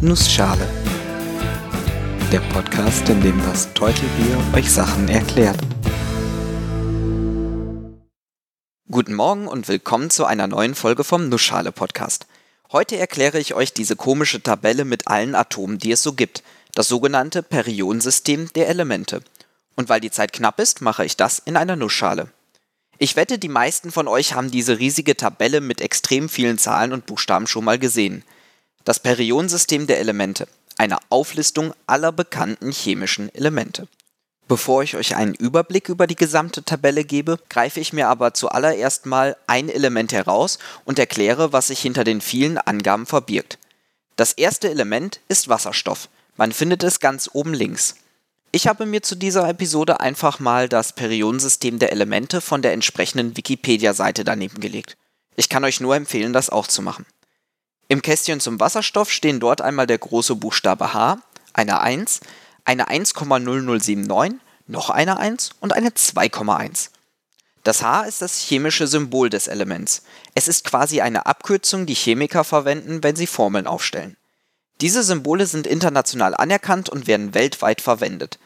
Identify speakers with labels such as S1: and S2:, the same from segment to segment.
S1: Nussschale. Der Podcast, in dem das Teutelbier euch Sachen erklärt. Guten Morgen und willkommen zu einer neuen Folge vom Nussschale Podcast. Heute erkläre ich euch diese komische Tabelle mit allen Atomen, die es so gibt, das sogenannte Periodensystem der Elemente. Und weil die Zeit knapp ist, mache ich das in einer Nussschale. Ich wette, die meisten von euch haben diese riesige Tabelle mit extrem vielen Zahlen und Buchstaben schon mal gesehen. Das Periodensystem der Elemente, eine Auflistung aller bekannten chemischen Elemente. Bevor ich euch einen Überblick über die gesamte Tabelle gebe, greife ich mir aber zuallererst mal ein Element heraus und erkläre, was sich hinter den vielen Angaben verbirgt. Das erste Element ist Wasserstoff. Man findet es ganz oben links. Ich habe mir zu dieser Episode einfach mal das Periodensystem der Elemente von der entsprechenden Wikipedia-Seite daneben gelegt. Ich kann euch nur empfehlen, das auch zu machen. Im Kästchen zum Wasserstoff stehen dort einmal der große Buchstabe H, eine 1, eine 1,0079, noch eine 1 und eine 2,1. Das H ist das chemische Symbol des Elements. Es ist quasi eine Abkürzung, die Chemiker verwenden, wenn sie Formeln aufstellen. Diese Symbole sind international anerkannt und werden weltweit verwendet.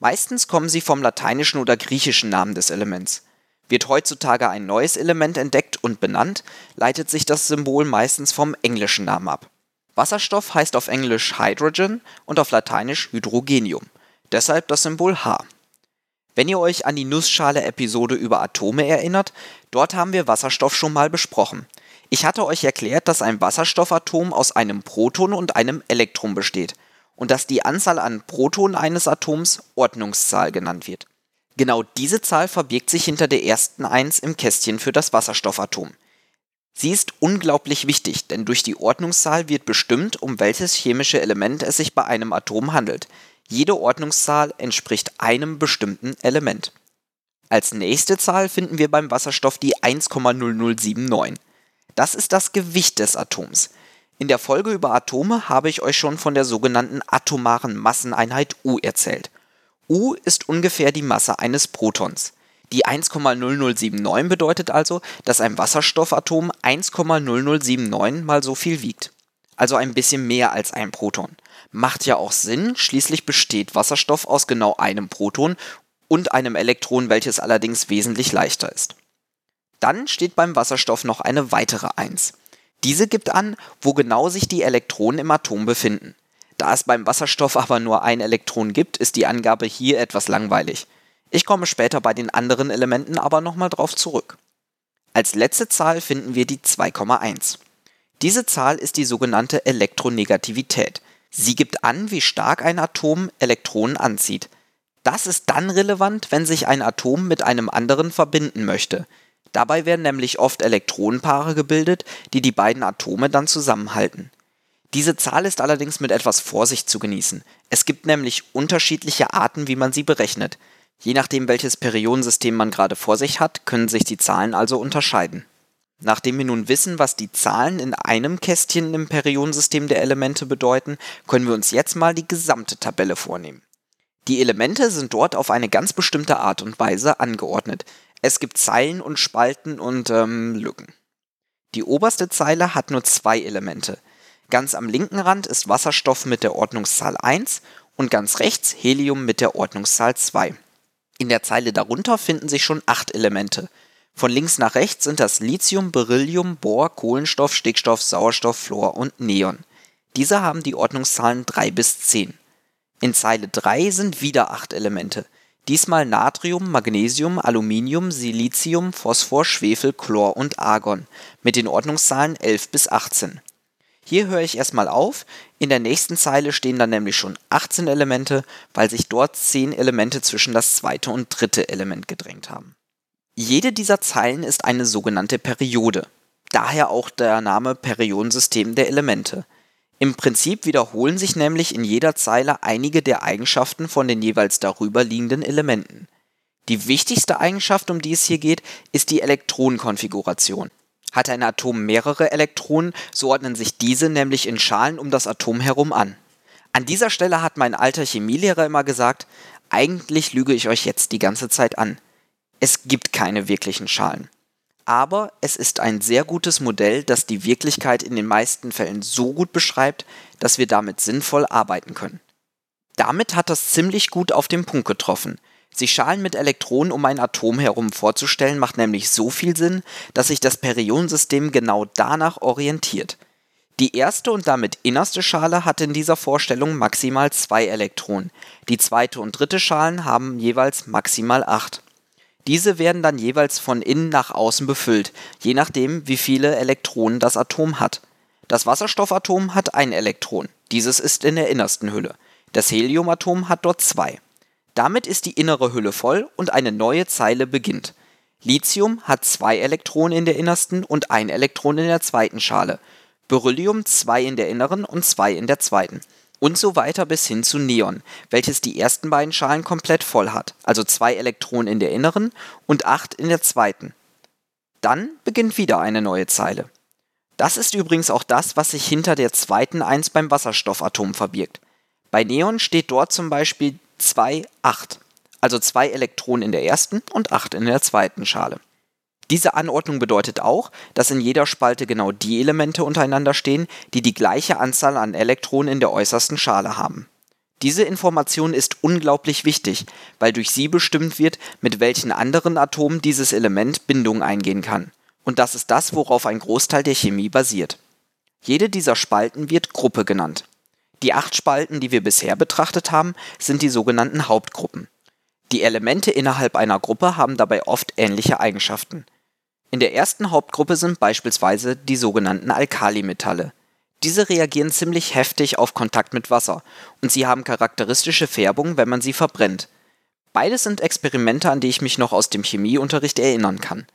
S1: Meistens kommen sie vom lateinischen oder griechischen Namen des Elements. Wird heutzutage ein neues Element entdeckt und benannt, leitet sich das Symbol meistens vom englischen Namen ab. Wasserstoff heißt auf Englisch Hydrogen und auf Lateinisch Hydrogenium. Deshalb das Symbol H. Wenn ihr euch an die Nussschale-Episode über Atome erinnert, dort haben wir Wasserstoff schon mal besprochen. Ich hatte euch erklärt, dass ein Wasserstoffatom aus einem Proton und einem Elektron besteht und dass die Anzahl an Protonen eines Atoms Ordnungszahl genannt wird. Genau diese Zahl verbirgt sich hinter der ersten 1 im Kästchen für das Wasserstoffatom. Sie ist unglaublich wichtig, denn durch die Ordnungszahl wird bestimmt, um welches chemische Element es sich bei einem Atom handelt. Jede Ordnungszahl entspricht einem bestimmten Element. Als nächste Zahl finden wir beim Wasserstoff die 1,0079. Das ist das Gewicht des Atoms. In der Folge über Atome habe ich euch schon von der sogenannten atomaren Masseneinheit U erzählt. U ist ungefähr die Masse eines Protons. Die 1,0079 bedeutet also, dass ein Wasserstoffatom 1,0079 mal so viel wiegt. Also ein bisschen mehr als ein Proton. Macht ja auch Sinn, schließlich besteht Wasserstoff aus genau einem Proton und einem Elektron, welches allerdings wesentlich leichter ist. Dann steht beim Wasserstoff noch eine weitere 1. Diese gibt an, wo genau sich die Elektronen im Atom befinden. Da es beim Wasserstoff aber nur ein Elektron gibt, ist die Angabe hier etwas langweilig. Ich komme später bei den anderen Elementen aber nochmal drauf zurück. Als letzte Zahl finden wir die 2,1. Diese Zahl ist die sogenannte Elektronegativität. Sie gibt an, wie stark ein Atom Elektronen anzieht. Das ist dann relevant, wenn sich ein Atom mit einem anderen verbinden möchte. Dabei werden nämlich oft Elektronenpaare gebildet, die die beiden Atome dann zusammenhalten. Diese Zahl ist allerdings mit etwas Vorsicht zu genießen. Es gibt nämlich unterschiedliche Arten, wie man sie berechnet. Je nachdem, welches Periodensystem man gerade vor sich hat, können sich die Zahlen also unterscheiden. Nachdem wir nun wissen, was die Zahlen in einem Kästchen im Periodensystem der Elemente bedeuten, können wir uns jetzt mal die gesamte Tabelle vornehmen. Die Elemente sind dort auf eine ganz bestimmte Art und Weise angeordnet. Es gibt Zeilen und Spalten und ähm, Lücken. Die oberste Zeile hat nur zwei Elemente. Ganz am linken Rand ist Wasserstoff mit der Ordnungszahl 1 und ganz rechts Helium mit der Ordnungszahl 2. In der Zeile darunter finden sich schon acht Elemente. Von links nach rechts sind das Lithium, Beryllium, Bohr, Kohlenstoff, Stickstoff, Sauerstoff, Fluor und Neon. Diese haben die Ordnungszahlen 3 bis 10. In Zeile 3 sind wieder acht Elemente. Diesmal Natrium, Magnesium, Aluminium, Silizium, Phosphor, Schwefel, Chlor und Argon mit den Ordnungszahlen 11 bis 18. Hier höre ich erstmal auf, in der nächsten Zeile stehen dann nämlich schon 18 Elemente, weil sich dort 10 Elemente zwischen das zweite und dritte Element gedrängt haben. Jede dieser Zeilen ist eine sogenannte Periode, daher auch der Name Periodensystem der Elemente. Im Prinzip wiederholen sich nämlich in jeder Zeile einige der Eigenschaften von den jeweils darüber liegenden Elementen. Die wichtigste Eigenschaft, um die es hier geht, ist die Elektronenkonfiguration. Hat ein Atom mehrere Elektronen, so ordnen sich diese nämlich in Schalen um das Atom herum an. An dieser Stelle hat mein alter Chemielehrer immer gesagt, eigentlich lüge ich euch jetzt die ganze Zeit an. Es gibt keine wirklichen Schalen. aber es ist ein sehr gutes Modell, das die Wirklichkeit in den meisten Fällen so gut beschreibt, dass wir damit sinnvoll arbeiten können. Damit hat das ziemlich gut auf den Punkt getroffen. Sich Schalen mit Elektronen um ein Atom herum vorzustellen, macht nämlich so viel Sinn, dass sich das Periodensystem genau danach orientiert. Die erste und damit innerste Schale hat in dieser Vorstellung maximal zwei Elektronen, die zweite und dritte Schalen haben jeweils maximal acht. Diese werden dann jeweils von innen nach außen befüllt, je nachdem, wie viele Elektronen das Atom hat. Das Wasserstoffatom hat ein Elektron, dieses ist in der innersten Hülle. Das Heliumatom hat dort zwei. Damit ist die innere Hülle voll und eine neue Zeile beginnt. Lithium hat zwei Elektronen in der innersten und ein Elektron in der zweiten Schale. Beryllium zwei in der inneren und zwei in der zweiten und so weiter bis hin zu Neon, welches die ersten beiden Schalen komplett voll hat, also zwei Elektronen in der inneren und acht in der zweiten. Dann beginnt wieder eine neue Zeile. Das ist übrigens auch das, was sich hinter der zweiten 1 beim Wasserstoffatom verbirgt. Bei Neon steht dort zum Beispiel 2, 8, also zwei Elektronen in der ersten und acht in der zweiten Schale. Diese Anordnung bedeutet auch, dass in jeder Spalte genau die Elemente untereinander stehen, die die gleiche Anzahl an Elektronen in der äußersten Schale haben. Diese Information ist unglaublich wichtig, weil durch sie bestimmt wird, mit welchen anderen Atomen dieses Element Bindung eingehen kann. Und das ist das, worauf ein Großteil der Chemie basiert. Jede dieser Spalten wird Gruppe genannt. Die acht Spalten, die wir bisher betrachtet haben, sind die sogenannten Hauptgruppen. Die Elemente innerhalb einer Gruppe haben dabei oft ähnliche Eigenschaften. In der ersten Hauptgruppe sind beispielsweise die sogenannten Alkalimetalle. Diese reagieren ziemlich heftig auf Kontakt mit Wasser und sie haben charakteristische Färbung, wenn man sie verbrennt. Beides sind Experimente, an die ich mich noch aus dem Chemieunterricht erinnern kann.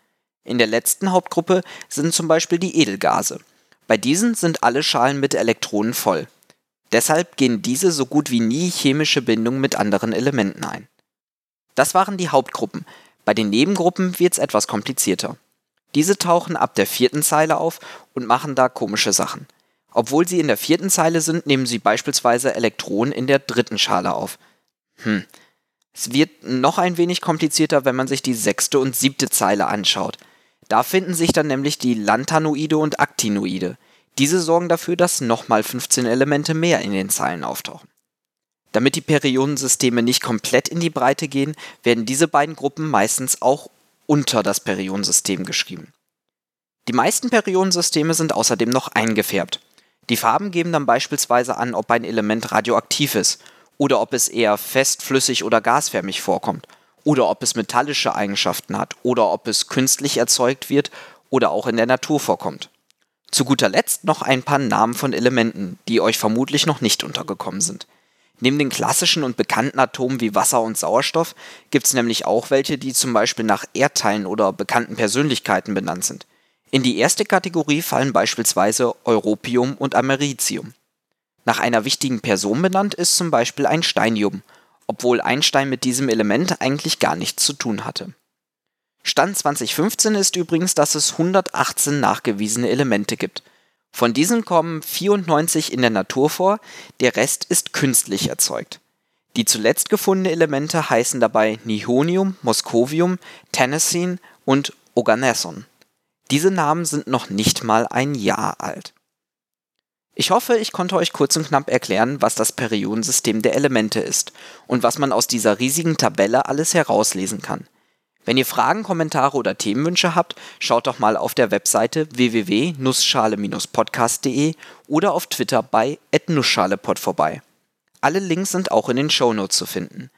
S1: In der letzten Hauptgruppe sind zum Beispiel die Edelgase. Bei diesen sind alle Schalen mit Elektronen voll. Deshalb gehen diese so gut wie nie chemische Bindungen mit anderen Elementen ein. Das waren die Hauptgruppen. Bei den Nebengruppen wird es etwas komplizierter. Diese tauchen ab der vierten Zeile auf und machen da komische Sachen. Obwohl sie in der vierten Zeile sind, nehmen sie beispielsweise Elektronen in der dritten Schale auf. Hm. Es wird noch ein wenig komplizierter, wenn man sich die sechste und siebte Zeile anschaut. Da finden sich dann nämlich die Lantanoide und Actinoide. Diese sorgen dafür, dass nochmal 15 Elemente mehr in den Zeilen auftauchen. Damit die Periodensysteme nicht komplett in die Breite gehen, werden diese beiden Gruppen meistens auch unter das Periodensystem geschrieben. Die meisten Periodensysteme sind außerdem noch eingefärbt. Die Farben geben dann beispielsweise an, ob ein Element radioaktiv ist oder ob es eher fest, flüssig oder gasförmig vorkommt oder ob es metallische Eigenschaften hat oder ob es künstlich erzeugt wird oder auch in der Natur vorkommt. Zu guter Letzt noch ein paar Namen von Elementen, die euch vermutlich noch nicht untergekommen sind. Neben den klassischen und bekannten Atomen wie Wasser und Sauerstoff gibt es nämlich auch welche, die zum Beispiel nach Erdteilen oder bekannten Persönlichkeiten benannt sind. In die erste Kategorie fallen beispielsweise Europium und Americium. Nach einer wichtigen Person benannt ist zum Beispiel ein Steinium, obwohl Einstein mit diesem Element eigentlich gar nichts zu tun hatte. Stand 2015 ist übrigens, dass es 118 nachgewiesene Elemente gibt – von diesen kommen 94 in der Natur vor, der Rest ist künstlich erzeugt. Die zuletzt gefundenen Elemente heißen dabei Nihonium, Moscovium, Tennessine und Oganesson. Diese Namen sind noch nicht mal ein Jahr alt. Ich hoffe, ich konnte euch kurz und knapp erklären, was das Periodensystem der Elemente ist und was man aus dieser riesigen Tabelle alles herauslesen kann. Wenn ihr Fragen, Kommentare oder Themenwünsche habt, schaut doch mal auf der Webseite www.nussschale-podcast.de oder auf Twitter bei @nussschalepod vorbei. Alle Links sind auch in den Shownotes zu finden.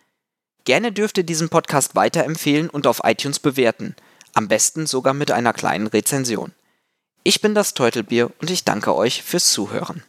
S1: Gerne dürft ihr diesen Podcast weiterempfehlen und auf iTunes bewerten, am besten sogar mit einer kleinen Rezension. Ich bin das Teutelbier und ich danke euch fürs Zuhören.